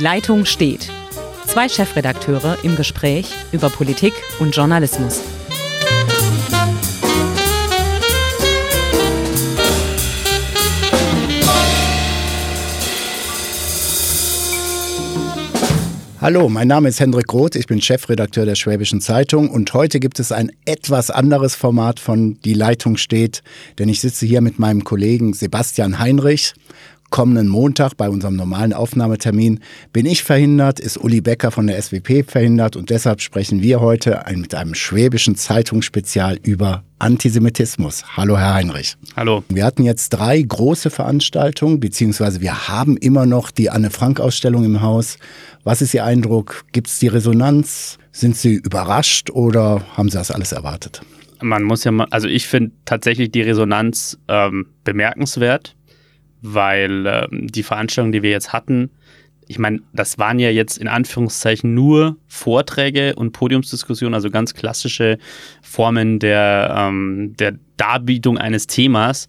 Leitung steht. Zwei Chefredakteure im Gespräch über Politik und Journalismus. Hallo, mein Name ist Hendrik Roth, ich bin Chefredakteur der Schwäbischen Zeitung und heute gibt es ein etwas anderes Format von Die Leitung steht, denn ich sitze hier mit meinem Kollegen Sebastian Heinrich kommenden Montag bei unserem normalen Aufnahmetermin bin ich verhindert, ist Uli Becker von der SWP verhindert und deshalb sprechen wir heute mit einem schwäbischen Zeitungsspezial über Antisemitismus. Hallo, Herr Heinrich. Hallo. Wir hatten jetzt drei große Veranstaltungen, beziehungsweise wir haben immer noch die Anne-Frank-Ausstellung im Haus. Was ist Ihr Eindruck? Gibt es die Resonanz? Sind Sie überrascht oder haben Sie das alles erwartet? Man muss ja mal, also ich finde tatsächlich die Resonanz ähm, bemerkenswert weil ähm, die Veranstaltung, die wir jetzt hatten, ich meine, das waren ja jetzt in Anführungszeichen nur Vorträge und Podiumsdiskussionen, also ganz klassische Formen der, ähm, der Darbietung eines Themas.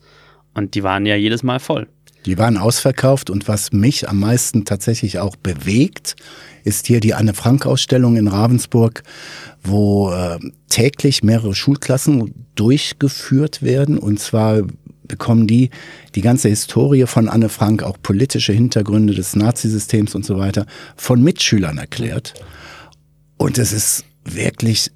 Und die waren ja jedes Mal voll. Die waren ausverkauft und was mich am meisten tatsächlich auch bewegt, ist hier die Anne Frank Ausstellung in Ravensburg, wo äh, täglich mehrere Schulklassen durchgeführt werden und zwar bekommen die die ganze Historie von Anne Frank, auch politische Hintergründe des Nazisystems und so weiter, von Mitschülern erklärt. Und es ist wirklich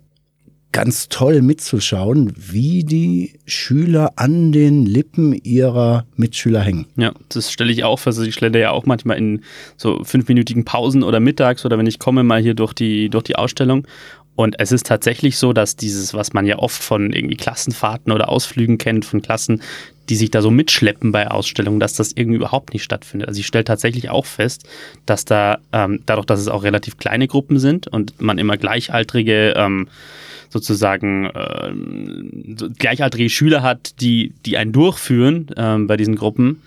ganz toll mitzuschauen, wie die Schüler an den Lippen ihrer Mitschüler hängen. Ja, das stelle ich auch fest. Also ich stelle ja auch manchmal in so fünfminütigen Pausen oder mittags oder wenn ich komme mal hier durch die, durch die Ausstellung und es ist tatsächlich so, dass dieses, was man ja oft von irgendwie Klassenfahrten oder Ausflügen kennt, von Klassen, die sich da so mitschleppen bei Ausstellungen, dass das irgendwie überhaupt nicht stattfindet. Also ich stelle tatsächlich auch fest, dass da, ähm, dadurch, dass es auch relativ kleine Gruppen sind und man immer gleichaltrige ähm, sozusagen äh, gleichaltrige Schüler hat, die, die einen durchführen ähm, bei diesen Gruppen,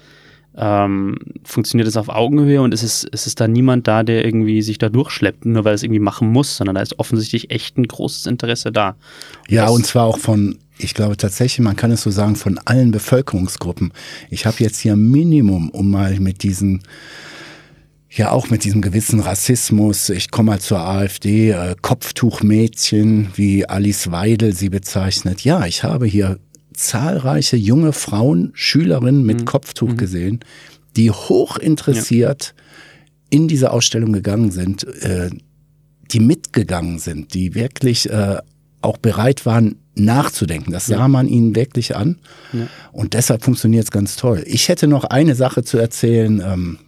ähm, funktioniert es auf Augenhöhe und es ist, es ist da niemand da, der irgendwie sich da durchschleppt, nur weil es irgendwie machen muss, sondern da ist offensichtlich echt ein großes Interesse da. Und ja, und zwar auch von, ich glaube tatsächlich, man kann es so sagen, von allen Bevölkerungsgruppen. Ich habe jetzt hier Minimum, um mal mit diesen ja auch mit diesem gewissen Rassismus, ich komme mal zur AfD, äh, Kopftuchmädchen, wie Alice Weidel sie bezeichnet. Ja, ich habe hier zahlreiche junge Frauen, Schülerinnen mit mhm. Kopftuch mhm. gesehen, die hoch interessiert ja. in diese Ausstellung gegangen sind, äh, die mitgegangen sind, die wirklich äh, auch bereit waren, nachzudenken. Das sah ja. man ihnen wirklich an. Ja. Und deshalb funktioniert es ganz toll. Ich hätte noch eine Sache zu erzählen, ähm,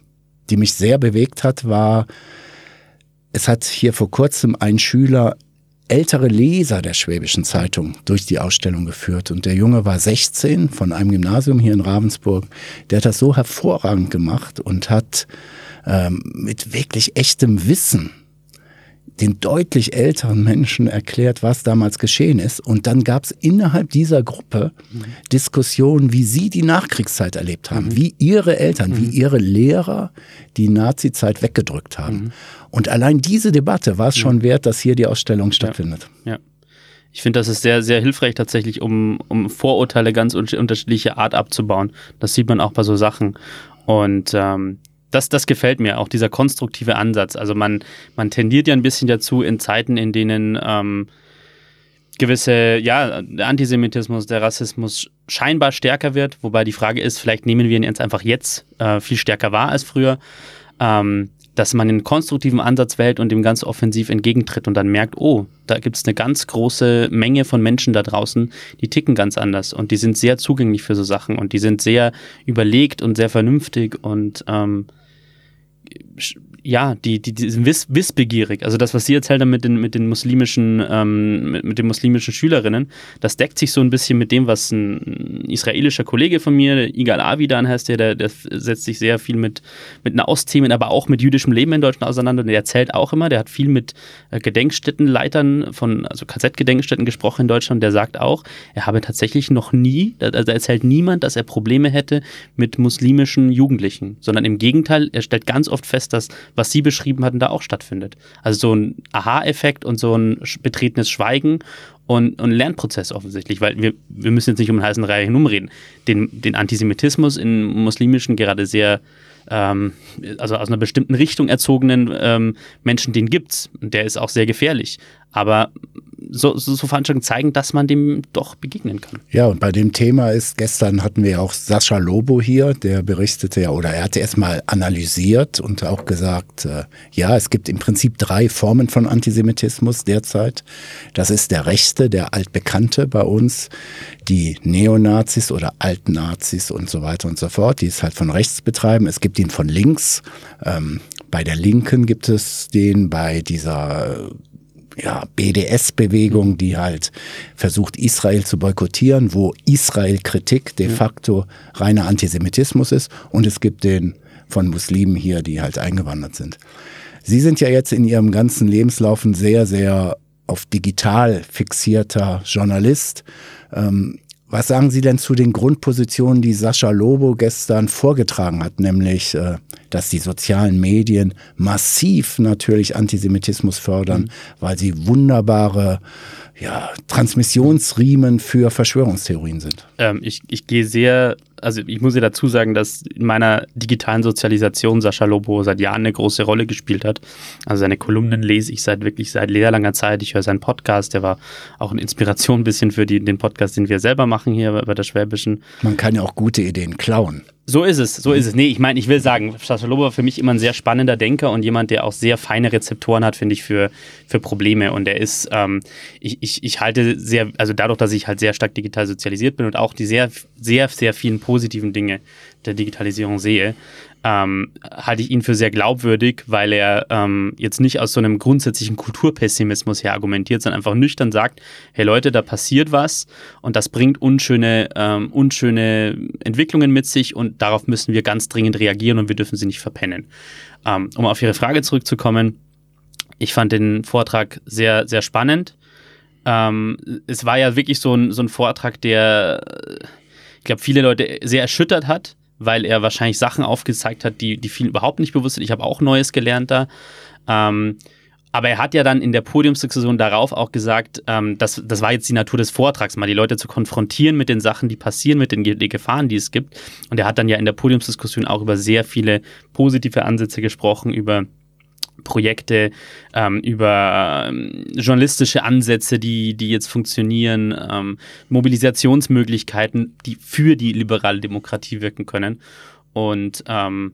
die mich sehr bewegt hat, war, es hat hier vor kurzem ein Schüler ältere Leser der Schwäbischen Zeitung durch die Ausstellung geführt. Und der Junge war 16 von einem Gymnasium hier in Ravensburg. Der hat das so hervorragend gemacht und hat ähm, mit wirklich echtem Wissen den deutlich älteren Menschen erklärt, was damals geschehen ist. Und dann gab es innerhalb dieser Gruppe mhm. Diskussionen, wie sie die Nachkriegszeit erlebt haben, mhm. wie ihre Eltern, mhm. wie ihre Lehrer die Nazizeit weggedrückt haben. Mhm. Und allein diese Debatte war es schon wert, dass hier die Ausstellung stattfindet. Ja. ja. Ich finde, das ist sehr, sehr hilfreich tatsächlich, um, um Vorurteile ganz unterschiedlicher Art abzubauen. Das sieht man auch bei so Sachen. Und ähm, das, das gefällt mir, auch dieser konstruktive Ansatz. Also man, man tendiert ja ein bisschen dazu in Zeiten, in denen ähm, gewisse, ja, der Antisemitismus, der Rassismus scheinbar stärker wird, wobei die Frage ist, vielleicht nehmen wir ihn jetzt einfach jetzt äh, viel stärker wahr als früher. Ähm, dass man einen konstruktiven Ansatz wählt und dem ganz offensiv entgegentritt und dann merkt, oh, da gibt es eine ganz große Menge von Menschen da draußen, die ticken ganz anders und die sind sehr zugänglich für so Sachen und die sind sehr überlegt und sehr vernünftig und ähm, 不是。Ja, die, die, die sind wiss, wissbegierig. Also das, was Sie erzählt haben mit den, mit den muslimischen, ähm, mit, mit, den muslimischen Schülerinnen, das deckt sich so ein bisschen mit dem, was ein israelischer Kollege von mir, Igal Avidan heißt der, der, der setzt sich sehr viel mit, mit Nahostthemen, aber auch mit jüdischem Leben in Deutschland auseinander. Der erzählt auch immer, der hat viel mit äh, Gedenkstättenleitern von, also KZ-Gedenkstätten gesprochen in Deutschland. Der sagt auch, er habe tatsächlich noch nie, also da erzählt niemand, dass er Probleme hätte mit muslimischen Jugendlichen, sondern im Gegenteil, er stellt ganz oft fest, dass was Sie beschrieben hatten, da auch stattfindet. Also so ein Aha-Effekt und so ein betretenes Schweigen und, und Lernprozess offensichtlich, weil wir, wir müssen jetzt nicht um den heißen Reihe herumreden. Den, den Antisemitismus in muslimischen, gerade sehr ähm, also aus einer bestimmten Richtung erzogenen ähm, Menschen, den gibt's. Und der ist auch sehr gefährlich. Aber so, so, so Veranstaltungen zeigen, dass man dem doch begegnen kann. Ja, und bei dem Thema ist, gestern hatten wir auch Sascha Lobo hier, der berichtete ja, oder er hatte erstmal analysiert und auch gesagt, äh, ja, es gibt im Prinzip drei Formen von Antisemitismus derzeit. Das ist der rechte, der altbekannte bei uns, die Neonazis oder Altnazis und so weiter und so fort, die es halt von rechts betreiben. Es gibt ihn von links. Ähm, bei der Linken gibt es den, bei dieser ja, BDS-Bewegung, die halt versucht, Israel zu boykottieren, wo Israel-Kritik de facto reiner Antisemitismus ist. Und es gibt den von Muslimen hier, die halt eingewandert sind. Sie sind ja jetzt in Ihrem ganzen Lebenslauf ein sehr, sehr auf digital fixierter Journalist. Ähm, was sagen Sie denn zu den Grundpositionen, die Sascha Lobo gestern vorgetragen hat, nämlich, äh, dass die sozialen Medien massiv natürlich Antisemitismus fördern, mhm. weil sie wunderbare ja, Transmissionsriemen für Verschwörungstheorien sind? Ähm, ich, ich gehe sehr also ich muss ja dazu sagen, dass in meiner digitalen Sozialisation Sascha Lobo seit Jahren eine große Rolle gespielt hat. Also seine Kolumnen lese ich seit wirklich seit sehr langer Zeit. Ich höre seinen Podcast, der war auch eine Inspiration ein bisschen für die, den Podcast, den wir selber machen hier bei der Schwäbischen. Man kann ja auch gute Ideen klauen. So ist es, so ist es. Nee, ich meine, ich will sagen, Lobo war für mich immer ein sehr spannender Denker und jemand, der auch sehr feine Rezeptoren hat, finde ich, für, für Probleme. Und er ist, ähm, ich, ich, ich halte sehr, also dadurch, dass ich halt sehr stark digital sozialisiert bin und auch die sehr, sehr, sehr vielen positiven Dinge der Digitalisierung sehe, ähm, halte ich ihn für sehr glaubwürdig, weil er ähm, jetzt nicht aus so einem grundsätzlichen Kulturpessimismus her argumentiert, sondern einfach nüchtern sagt, hey Leute, da passiert was und das bringt unschöne, ähm, unschöne Entwicklungen mit sich und darauf müssen wir ganz dringend reagieren und wir dürfen sie nicht verpennen. Ähm, um auf Ihre Frage zurückzukommen, ich fand den Vortrag sehr, sehr spannend. Ähm, es war ja wirklich so ein, so ein Vortrag, der, ich glaube, viele Leute sehr erschüttert hat weil er wahrscheinlich Sachen aufgezeigt hat, die, die vielen überhaupt nicht bewusst sind. Ich habe auch Neues gelernt da. Ähm, aber er hat ja dann in der Podiumsdiskussion darauf auch gesagt, ähm, dass, das war jetzt die Natur des Vortrags, mal die Leute zu konfrontieren mit den Sachen, die passieren, mit den, den Gefahren, die es gibt. Und er hat dann ja in der Podiumsdiskussion auch über sehr viele positive Ansätze gesprochen, über Projekte, ähm, über ähm, journalistische Ansätze, die, die jetzt funktionieren, ähm, Mobilisationsmöglichkeiten, die für die liberale Demokratie wirken können. Und ähm,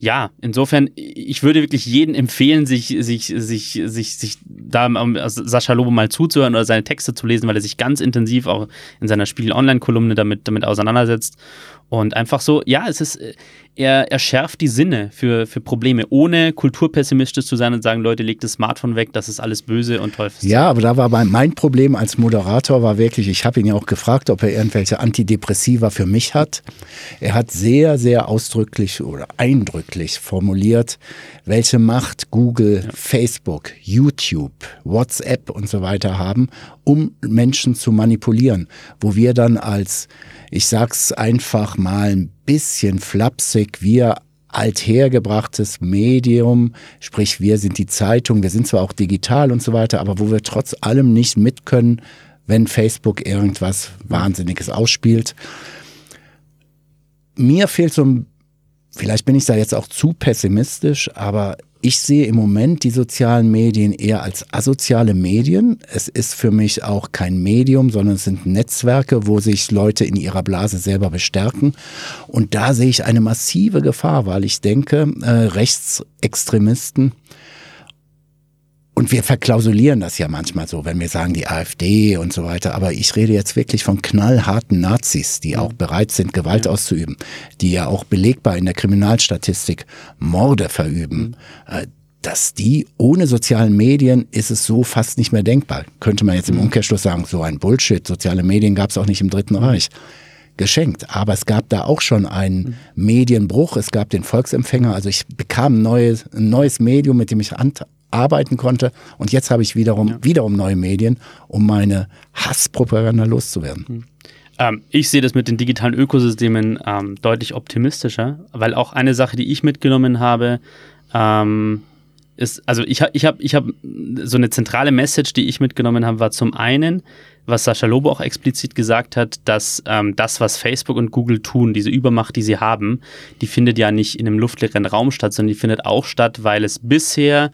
ja, insofern, ich würde wirklich jedem empfehlen, sich, sich, sich, sich, sich da also Sascha Lobo mal zuzuhören oder seine Texte zu lesen, weil er sich ganz intensiv auch in seiner Spiegel-Online-Kolumne damit, damit auseinandersetzt. Und einfach so, ja, es ist, er, er schärft die Sinne für, für Probleme, ohne kulturpessimistisch zu sein und sagen, Leute, legt das Smartphone weg, das ist alles böse und Teufels. Ja, aber da war mein Problem als Moderator war wirklich, ich habe ihn ja auch gefragt, ob er irgendwelche Antidepressiva für mich hat. Er hat sehr, sehr ausdrücklich oder eindrücklich formuliert, welche Macht Google, ja. Facebook, YouTube, WhatsApp und so weiter haben, um Menschen zu manipulieren, wo wir dann als ich sag's einfach mal ein bisschen flapsig, wir althergebrachtes Medium, sprich wir sind die Zeitung, wir sind zwar auch digital und so weiter, aber wo wir trotz allem nicht mit können, wenn Facebook irgendwas Wahnsinniges ausspielt. Mir fehlt so ein, vielleicht bin ich da jetzt auch zu pessimistisch, aber ich sehe im Moment die sozialen Medien eher als asoziale Medien. Es ist für mich auch kein Medium, sondern es sind Netzwerke, wo sich Leute in ihrer Blase selber bestärken. Und da sehe ich eine massive Gefahr, weil ich denke, äh, Rechtsextremisten und wir verklausulieren das ja manchmal so, wenn wir sagen die AfD und so weiter. Aber ich rede jetzt wirklich von knallharten Nazis, die auch bereit sind, Gewalt ja. auszuüben, die ja auch belegbar in der Kriminalstatistik Morde verüben. Mhm. Äh, dass die ohne sozialen Medien ist es so fast nicht mehr denkbar. Könnte man jetzt im mhm. Umkehrschluss sagen, so ein Bullshit. Soziale Medien gab es auch nicht im Dritten mhm. Reich geschenkt. Aber es gab da auch schon einen Medienbruch. Es gab den Volksempfänger. Also ich bekam ein neues, ein neues Medium, mit dem ich arbeiten konnte. Und jetzt habe ich wiederum, ja. wiederum neue Medien, um meine Hasspropaganda loszuwerden. Mhm. Ähm, ich sehe das mit den digitalen Ökosystemen ähm, deutlich optimistischer, weil auch eine Sache, die ich mitgenommen habe, ähm, ist, also ich habe ich hab, ich hab so eine zentrale Message, die ich mitgenommen habe, war zum einen, was Sascha Lobo auch explizit gesagt hat, dass ähm, das, was Facebook und Google tun, diese Übermacht, die sie haben, die findet ja nicht in einem luftleeren Raum statt, sondern die findet auch statt, weil es bisher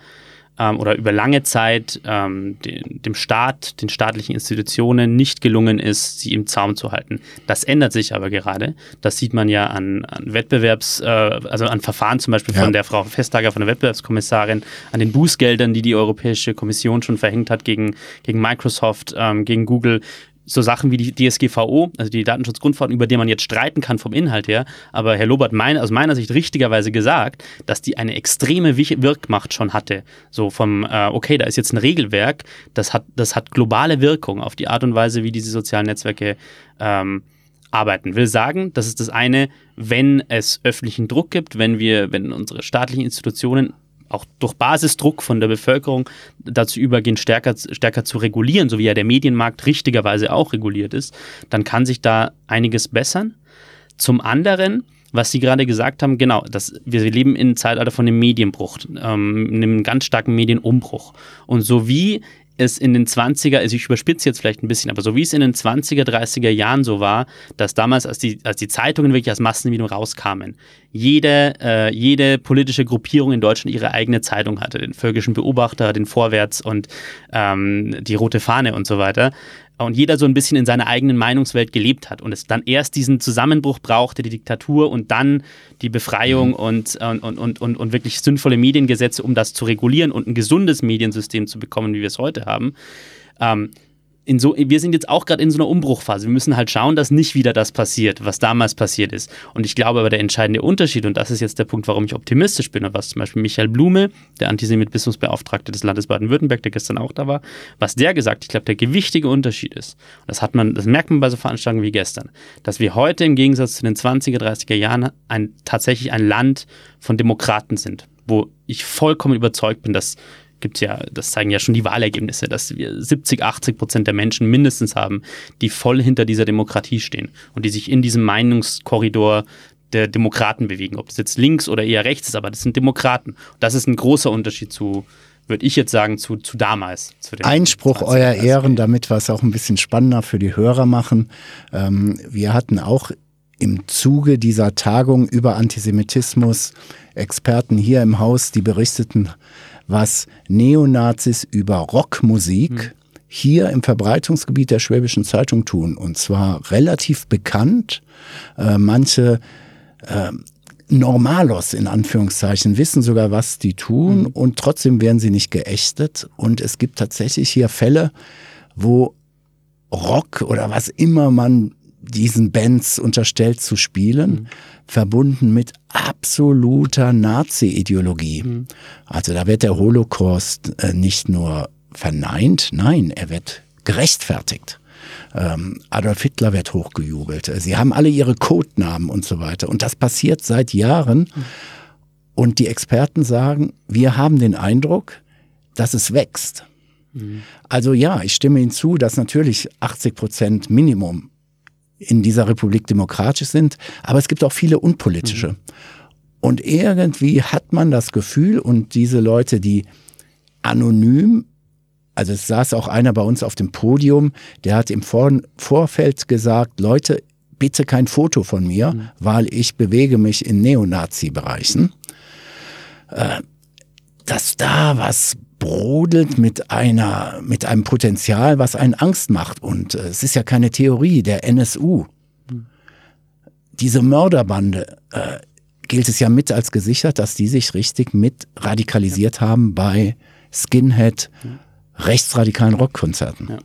ähm, oder über lange Zeit ähm, den, dem Staat, den staatlichen Institutionen nicht gelungen ist, sie im Zaum zu halten. Das ändert sich aber gerade. Das sieht man ja an, an Wettbewerbs, äh, also an Verfahren zum Beispiel ja. von der Frau Vestager, von der Wettbewerbskommissarin, an den Bußgeldern, die die Europäische Kommission schon verhängt hat gegen, gegen Microsoft, ähm, gegen Google so Sachen wie die DSGVO, also die Datenschutzgrundverordnung, über die man jetzt streiten kann vom Inhalt her. Aber Herr Lobert mein, aus meiner Sicht richtigerweise gesagt, dass die eine extreme Wirkmacht schon hatte. So vom, äh, okay, da ist jetzt ein Regelwerk, das hat, das hat globale Wirkung auf die Art und Weise, wie diese sozialen Netzwerke ähm, arbeiten. Will sagen, das ist das eine, wenn es öffentlichen Druck gibt, wenn wir, wenn unsere staatlichen Institutionen auch durch Basisdruck von der Bevölkerung dazu übergehen, stärker, stärker zu regulieren, so wie ja der Medienmarkt richtigerweise auch reguliert ist, dann kann sich da einiges bessern. Zum anderen, was Sie gerade gesagt haben, genau, das, wir leben in einem Zeitalter von einem Medienbruch, ähm, einem ganz starken Medienumbruch. Und so wie es in den 20er, also ich überspitze jetzt vielleicht ein bisschen, aber so wie es in den 20er, 30er Jahren so war, dass damals, als die, als die Zeitungen wirklich als Massenmedium rauskamen, jede, äh, jede politische Gruppierung in Deutschland ihre eigene Zeitung hatte, den Völkischen Beobachter, den Vorwärts und ähm, die Rote Fahne und so weiter, und jeder so ein bisschen in seiner eigenen Meinungswelt gelebt hat und es dann erst diesen Zusammenbruch brauchte, die Diktatur und dann die Befreiung mhm. und, und, und, und, und wirklich sinnvolle Mediengesetze, um das zu regulieren und ein gesundes Mediensystem zu bekommen, wie wir es heute haben. Ähm, in so, wir sind jetzt auch gerade in so einer Umbruchphase. Wir müssen halt schauen, dass nicht wieder das passiert, was damals passiert ist. Und ich glaube aber, der entscheidende Unterschied, und das ist jetzt der Punkt, warum ich optimistisch bin, und was zum Beispiel Michael Blume, der Antisemitismusbeauftragte des Landes Baden-Württemberg, der gestern auch da war, was der gesagt, ich glaube, der gewichtige Unterschied ist, das hat man, das merkt man bei so Veranstaltungen wie gestern, dass wir heute im Gegensatz zu den 20er, 30er Jahren ein, tatsächlich ein Land von Demokraten sind, wo ich vollkommen überzeugt bin, dass gibt ja, das zeigen ja schon die Wahlergebnisse, dass wir 70, 80 Prozent der Menschen mindestens haben, die voll hinter dieser Demokratie stehen und die sich in diesem Meinungskorridor der Demokraten bewegen. Ob das jetzt links oder eher rechts ist, aber das sind Demokraten. Das ist ein großer Unterschied zu, würde ich jetzt sagen, zu, zu damals. Zu Einspruch, euer Ehren, damit wir es auch ein bisschen spannender für die Hörer machen. Ähm, wir hatten auch im Zuge dieser Tagung über Antisemitismus Experten hier im Haus, die berichteten was Neonazis über Rockmusik mhm. hier im Verbreitungsgebiet der Schwäbischen Zeitung tun. Und zwar relativ bekannt. Äh, manche äh, Normalos in Anführungszeichen wissen sogar, was die tun mhm. und trotzdem werden sie nicht geächtet. Und es gibt tatsächlich hier Fälle, wo Rock oder was immer man diesen Bands unterstellt zu spielen, mhm. verbunden mit absoluter Nazi-Ideologie. Mhm. Also da wird der Holocaust äh, nicht nur verneint, nein, er wird gerechtfertigt. Ähm, Adolf Hitler wird hochgejubelt. Sie haben alle ihre Codenamen und so weiter. Und das passiert seit Jahren. Mhm. Und die Experten sagen, wir haben den Eindruck, dass es wächst. Mhm. Also ja, ich stimme Ihnen zu, dass natürlich 80 Prozent Minimum in dieser Republik demokratisch sind, aber es gibt auch viele unpolitische. Mhm. Und irgendwie hat man das Gefühl, und diese Leute, die anonym, also es saß auch einer bei uns auf dem Podium, der hat im Vor Vorfeld gesagt, Leute, bitte kein Foto von mir, mhm. weil ich bewege mich in Neonazi-Bereichen. Äh, dass da was brodelt mit einer, mit einem Potenzial, was einen Angst macht. Und äh, es ist ja keine Theorie der NSU. Diese Mörderbande äh, gilt es ja mit als gesichert, dass die sich richtig mit radikalisiert haben bei Skinhead, rechtsradikalen Rockkonzerten. Ja.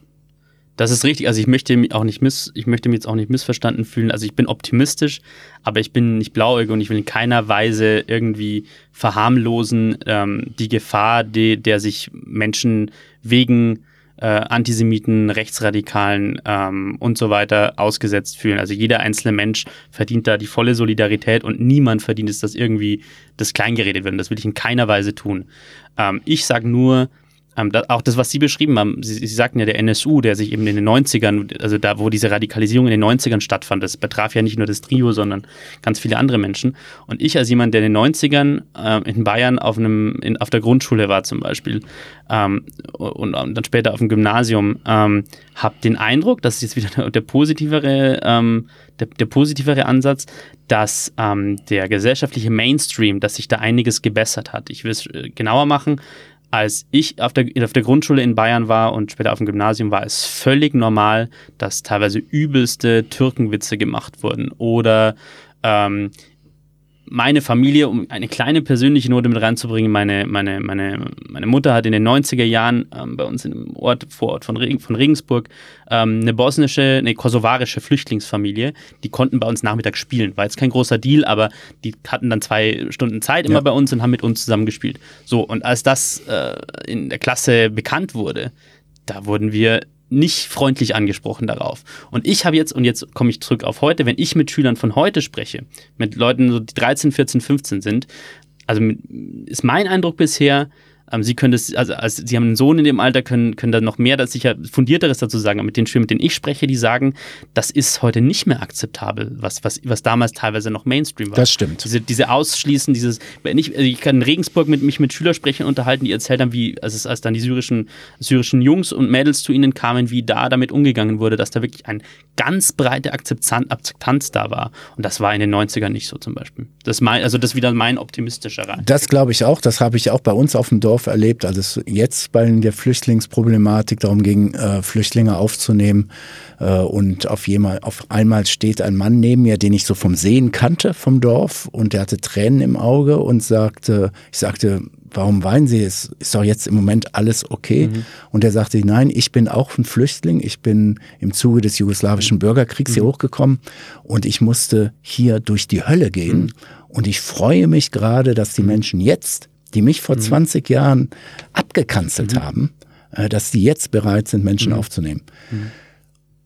Das ist richtig. Also ich möchte mich auch nicht miss, ich möchte mich jetzt auch nicht missverstanden fühlen. Also ich bin optimistisch, aber ich bin nicht blauäugig und ich will in keiner Weise irgendwie verharmlosen ähm, die Gefahr, die, der sich Menschen wegen äh, Antisemiten, Rechtsradikalen ähm, und so weiter ausgesetzt fühlen. Also jeder einzelne Mensch verdient da die volle Solidarität und niemand verdient es, dass irgendwie das kleingeredet wird. Und das will ich in keiner Weise tun. Ähm, ich sage nur, ähm, da, auch das, was Sie beschrieben haben, Sie, Sie, sagten ja, der NSU, der sich eben in den 90ern, also da, wo diese Radikalisierung in den 90ern stattfand, das betraf ja nicht nur das Trio, sondern ganz viele andere Menschen. Und ich als jemand, der in den 90ern äh, in Bayern auf, einem, in, auf der Grundschule war zum Beispiel ähm, und, und, dann später auf dem Gymnasium, ähm, habe den Eindruck, das ist jetzt wieder der, der positivere, ähm, der, der, positivere Ansatz, dass ähm, der gesellschaftliche Mainstream, dass sich da einiges gebessert hat. Ich will es äh, genauer machen als ich auf der, auf der Grundschule in Bayern war und später auf dem Gymnasium, war es völlig normal, dass teilweise übelste Türkenwitze gemacht wurden oder ähm, meine Familie, um eine kleine persönliche Note mit reinzubringen, meine, meine, meine, meine Mutter hat in den 90er Jahren ähm, bei uns im Ort, Vorort von, Regen, von Regensburg ähm, eine bosnische, eine kosovarische Flüchtlingsfamilie. Die konnten bei uns nachmittags spielen. War jetzt kein großer Deal, aber die hatten dann zwei Stunden Zeit immer ja. bei uns und haben mit uns zusammen gespielt. So, und als das äh, in der Klasse bekannt wurde, da wurden wir nicht freundlich angesprochen darauf. Und ich habe jetzt, und jetzt komme ich zurück auf heute, wenn ich mit Schülern von heute spreche, mit Leuten, die 13, 14, 15 sind, also ist mein Eindruck bisher, ähm, sie können das, also, also, sie haben einen Sohn in dem Alter, können, können da noch mehr, das sicher fundierteres dazu sagen. Aber mit den Schülern, mit denen ich spreche, die sagen, das ist heute nicht mehr akzeptabel, was, was, was damals teilweise noch Mainstream war. Das stimmt. Diese, diese Ausschließen, dieses, wenn ich, also ich kann in Regensburg mit mich mit Schülern sprechen unterhalten, die erzählt haben, wie, als, als dann die syrischen, syrischen Jungs und Mädels zu ihnen kamen, wie da damit umgegangen wurde, dass da wirklich eine ganz breite Akzeptanz da war. Und das war in den 90ern nicht so zum Beispiel. Das mein, also das ist wieder mein optimistischer Rat. Das glaube ich auch. Das habe ich auch bei uns auf dem Dorf Dorf erlebt, als es jetzt bei der Flüchtlingsproblematik darum ging, äh, Flüchtlinge aufzunehmen. Äh, und auf, jemand, auf einmal steht ein Mann neben mir, den ich so vom Sehen kannte vom Dorf und der hatte Tränen im Auge und sagte, ich sagte, warum weinen Sie? Es ist doch jetzt im Moment alles okay. Mhm. Und er sagte, nein, ich bin auch ein Flüchtling. Ich bin im Zuge des jugoslawischen Bürgerkriegs mhm. hier hochgekommen und ich musste hier durch die Hölle gehen. Mhm. Und ich freue mich gerade, dass die mhm. Menschen jetzt die mich vor mhm. 20 Jahren abgekanzelt mhm. haben, äh, dass die jetzt bereit sind, Menschen mhm. aufzunehmen. Mhm.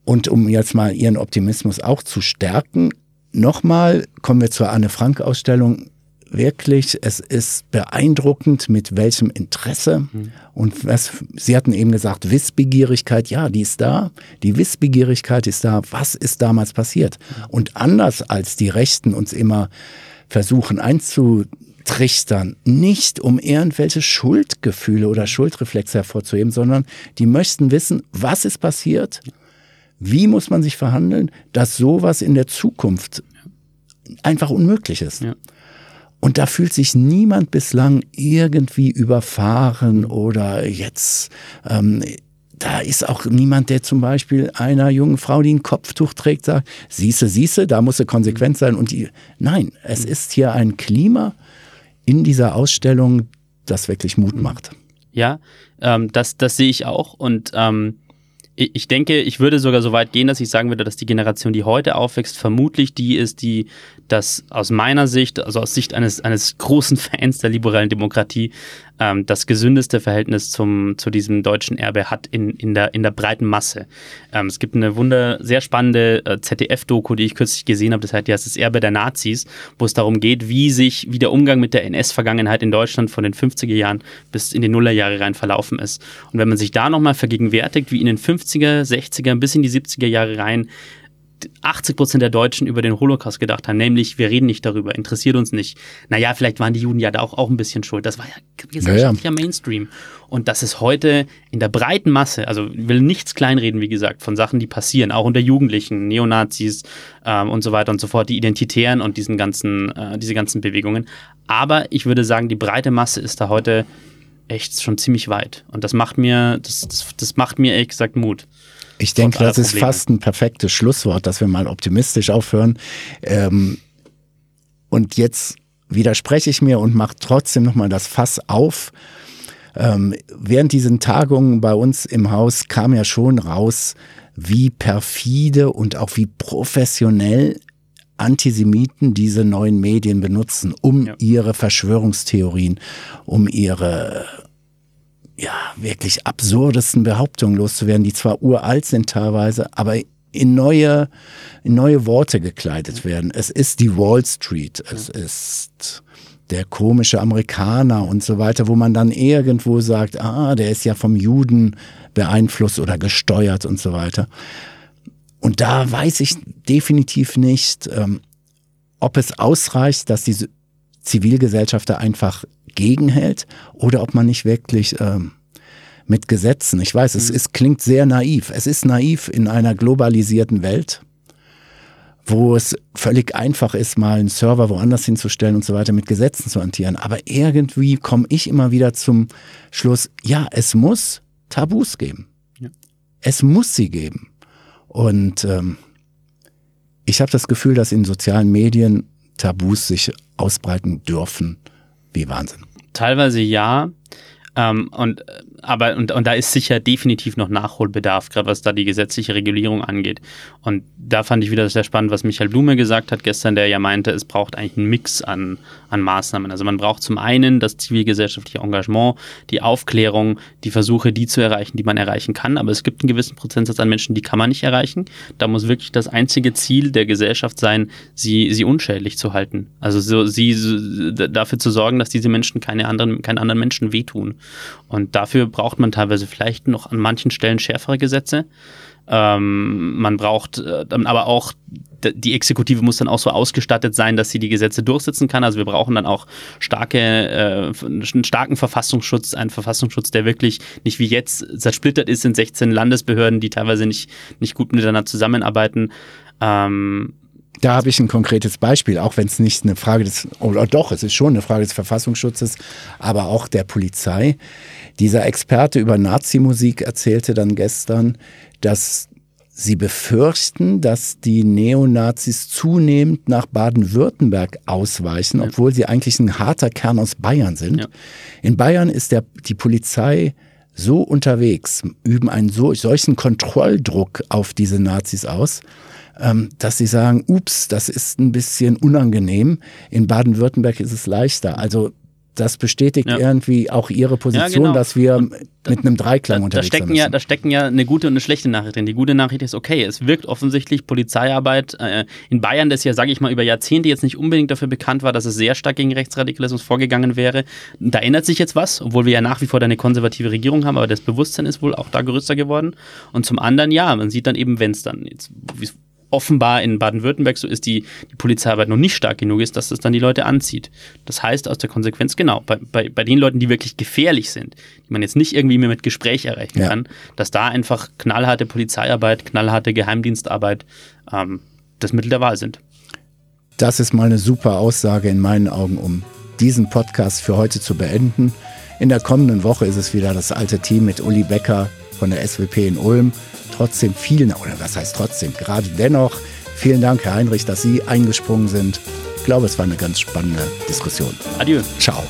Und um jetzt mal ihren Optimismus auch zu stärken, nochmal kommen wir zur Anne Frank Ausstellung. Wirklich, es ist beeindruckend, mit welchem Interesse mhm. und was, Sie hatten eben gesagt, Wissbegierigkeit, ja, die ist da. Die Wissbegierigkeit ist da. Was ist damals passiert? Mhm. Und anders als die Rechten uns immer versuchen einzu, trichtern, nicht um irgendwelche Schuldgefühle oder Schuldreflexe hervorzuheben, sondern die möchten wissen, was ist passiert, wie muss man sich verhandeln, dass sowas in der Zukunft einfach unmöglich ist. Ja. Und da fühlt sich niemand bislang irgendwie überfahren oder jetzt ähm, da ist auch niemand, der zum Beispiel einer jungen Frau, die ein Kopftuch trägt, sagt, siehste, siehste, da muss sie konsequent sein. Und die, nein, es ist hier ein Klima, in dieser Ausstellung, das wirklich Mut macht. Ja, ähm, das, das sehe ich auch. Und ähm, ich denke, ich würde sogar so weit gehen, dass ich sagen würde, dass die Generation, die heute aufwächst, vermutlich die ist, die das aus meiner Sicht, also aus Sicht eines, eines großen Fans der liberalen Demokratie, ähm, das gesündeste Verhältnis zum, zu diesem deutschen Erbe hat in, in, der, in der breiten Masse. Ähm, es gibt eine wunder, sehr spannende äh, ZDF-Doku, die ich kürzlich gesehen habe, das heißt, die heißt das Erbe der Nazis, wo es darum geht, wie sich, wie der Umgang mit der NS-Vergangenheit in Deutschland von den 50er Jahren bis in die Nullerjahre rein verlaufen ist. Und wenn man sich da nochmal vergegenwärtigt, wie in den 50er, 60er bis in die 70er Jahre rein 80 Prozent der Deutschen über den Holocaust gedacht haben, nämlich wir reden nicht darüber, interessiert uns nicht. Naja, vielleicht waren die Juden ja da auch, auch ein bisschen schuld. Das war ja gesellschaftlicher ja, ja. Mainstream. Und das ist heute in der breiten Masse, also ich will nichts kleinreden, wie gesagt, von Sachen, die passieren, auch unter Jugendlichen, Neonazis ähm, und so weiter und so fort, die Identitären und diesen ganzen, äh, diese ganzen Bewegungen. Aber ich würde sagen, die breite Masse ist da heute echt schon ziemlich weit. Und das macht mir, das, das, das macht mir ehrlich gesagt Mut. Ich denke, das ist fast ein perfektes Schlusswort, dass wir mal optimistisch aufhören. Ähm, und jetzt widerspreche ich mir und mache trotzdem nochmal das Fass auf. Ähm, während diesen Tagungen bei uns im Haus kam ja schon raus, wie perfide und auch wie professionell Antisemiten diese neuen Medien benutzen, um ja. ihre Verschwörungstheorien, um ihre ja, wirklich absurdesten Behauptungen loszuwerden, die zwar uralt sind teilweise, aber in neue, in neue Worte gekleidet werden. Es ist die Wall Street, es ist der komische Amerikaner und so weiter, wo man dann irgendwo sagt, ah, der ist ja vom Juden beeinflusst oder gesteuert und so weiter. Und da weiß ich definitiv nicht, ähm, ob es ausreicht, dass die Zivilgesellschaft da einfach gegenhält oder ob man nicht wirklich ähm, mit Gesetzen, ich weiß, es, mhm. es klingt sehr naiv. Es ist naiv in einer globalisierten Welt, wo es völlig einfach ist, mal einen Server woanders hinzustellen und so weiter mit Gesetzen zu hantieren. Aber irgendwie komme ich immer wieder zum Schluss, ja, es muss Tabus geben. Ja. Es muss sie geben. Und ähm, ich habe das Gefühl, dass in sozialen Medien Tabus sich ausbreiten dürfen wie Wahnsinn. Teilweise ja. Ähm, und aber und, und da ist sicher definitiv noch Nachholbedarf, gerade was da die gesetzliche Regulierung angeht. Und da fand ich wieder sehr spannend, was Michael Blume gesagt hat gestern, der ja meinte, es braucht eigentlich einen Mix an, an Maßnahmen. Also man braucht zum einen das zivilgesellschaftliche Engagement, die Aufklärung, die Versuche, die zu erreichen, die man erreichen kann. Aber es gibt einen gewissen Prozentsatz an Menschen, die kann man nicht erreichen. Da muss wirklich das einzige Ziel der Gesellschaft sein, sie, sie unschädlich zu halten. Also so, sie so, dafür zu sorgen, dass diese Menschen keine anderen, keinen anderen Menschen wehtun. Und dafür braucht man teilweise vielleicht noch an manchen Stellen schärfere Gesetze. Ähm, man braucht äh, aber auch, die Exekutive muss dann auch so ausgestattet sein, dass sie die Gesetze durchsetzen kann. Also wir brauchen dann auch starke, äh, einen starken Verfassungsschutz, einen Verfassungsschutz, der wirklich nicht wie jetzt zersplittert ist in 16 Landesbehörden, die teilweise nicht, nicht gut miteinander zusammenarbeiten. Ähm, da habe ich ein konkretes Beispiel, auch wenn es nicht eine Frage des, oder doch, es ist schon eine Frage des Verfassungsschutzes, aber auch der Polizei. Dieser Experte über Nazi-Musik erzählte dann gestern, dass sie befürchten, dass die Neonazis zunehmend nach Baden-Württemberg ausweichen, ja. obwohl sie eigentlich ein harter Kern aus Bayern sind. Ja. In Bayern ist der, die Polizei so unterwegs, üben einen so, solchen Kontrolldruck auf diese Nazis aus, dass sie sagen, ups, das ist ein bisschen unangenehm. In Baden-Württemberg ist es leichter. Also das bestätigt ja. irgendwie auch ihre Position, ja, genau. dass wir und mit einem Dreiklang da, unterwegs da stecken sind. Ja, da stecken ja eine gute und eine schlechte Nachricht drin. Die gute Nachricht ist, okay, es wirkt offensichtlich Polizeiarbeit äh, in Bayern, das ja, sage ich mal, über Jahrzehnte jetzt nicht unbedingt dafür bekannt war, dass es sehr stark gegen Rechtsradikalismus vorgegangen wäre. Da ändert sich jetzt was, obwohl wir ja nach wie vor eine konservative Regierung haben, aber das Bewusstsein ist wohl auch da größer geworden. Und zum anderen, ja, man sieht dann eben, wenn es dann jetzt, offenbar in Baden-Württemberg so ist, die, die Polizeiarbeit noch nicht stark genug ist, dass das dann die Leute anzieht. Das heißt aus der Konsequenz, genau, bei, bei, bei den Leuten, die wirklich gefährlich sind, die man jetzt nicht irgendwie mehr mit Gespräch erreichen ja. kann, dass da einfach knallharte Polizeiarbeit, knallharte Geheimdienstarbeit ähm, das Mittel der Wahl sind. Das ist mal eine super Aussage in meinen Augen, um diesen Podcast für heute zu beenden. In der kommenden Woche ist es wieder das alte Team mit Uli Becker von der SWP in Ulm trotzdem vielen, oder was heißt trotzdem, gerade dennoch, vielen Dank, Herr Heinrich, dass Sie eingesprungen sind. Ich glaube, es war eine ganz spannende Diskussion. Adieu. Ciao.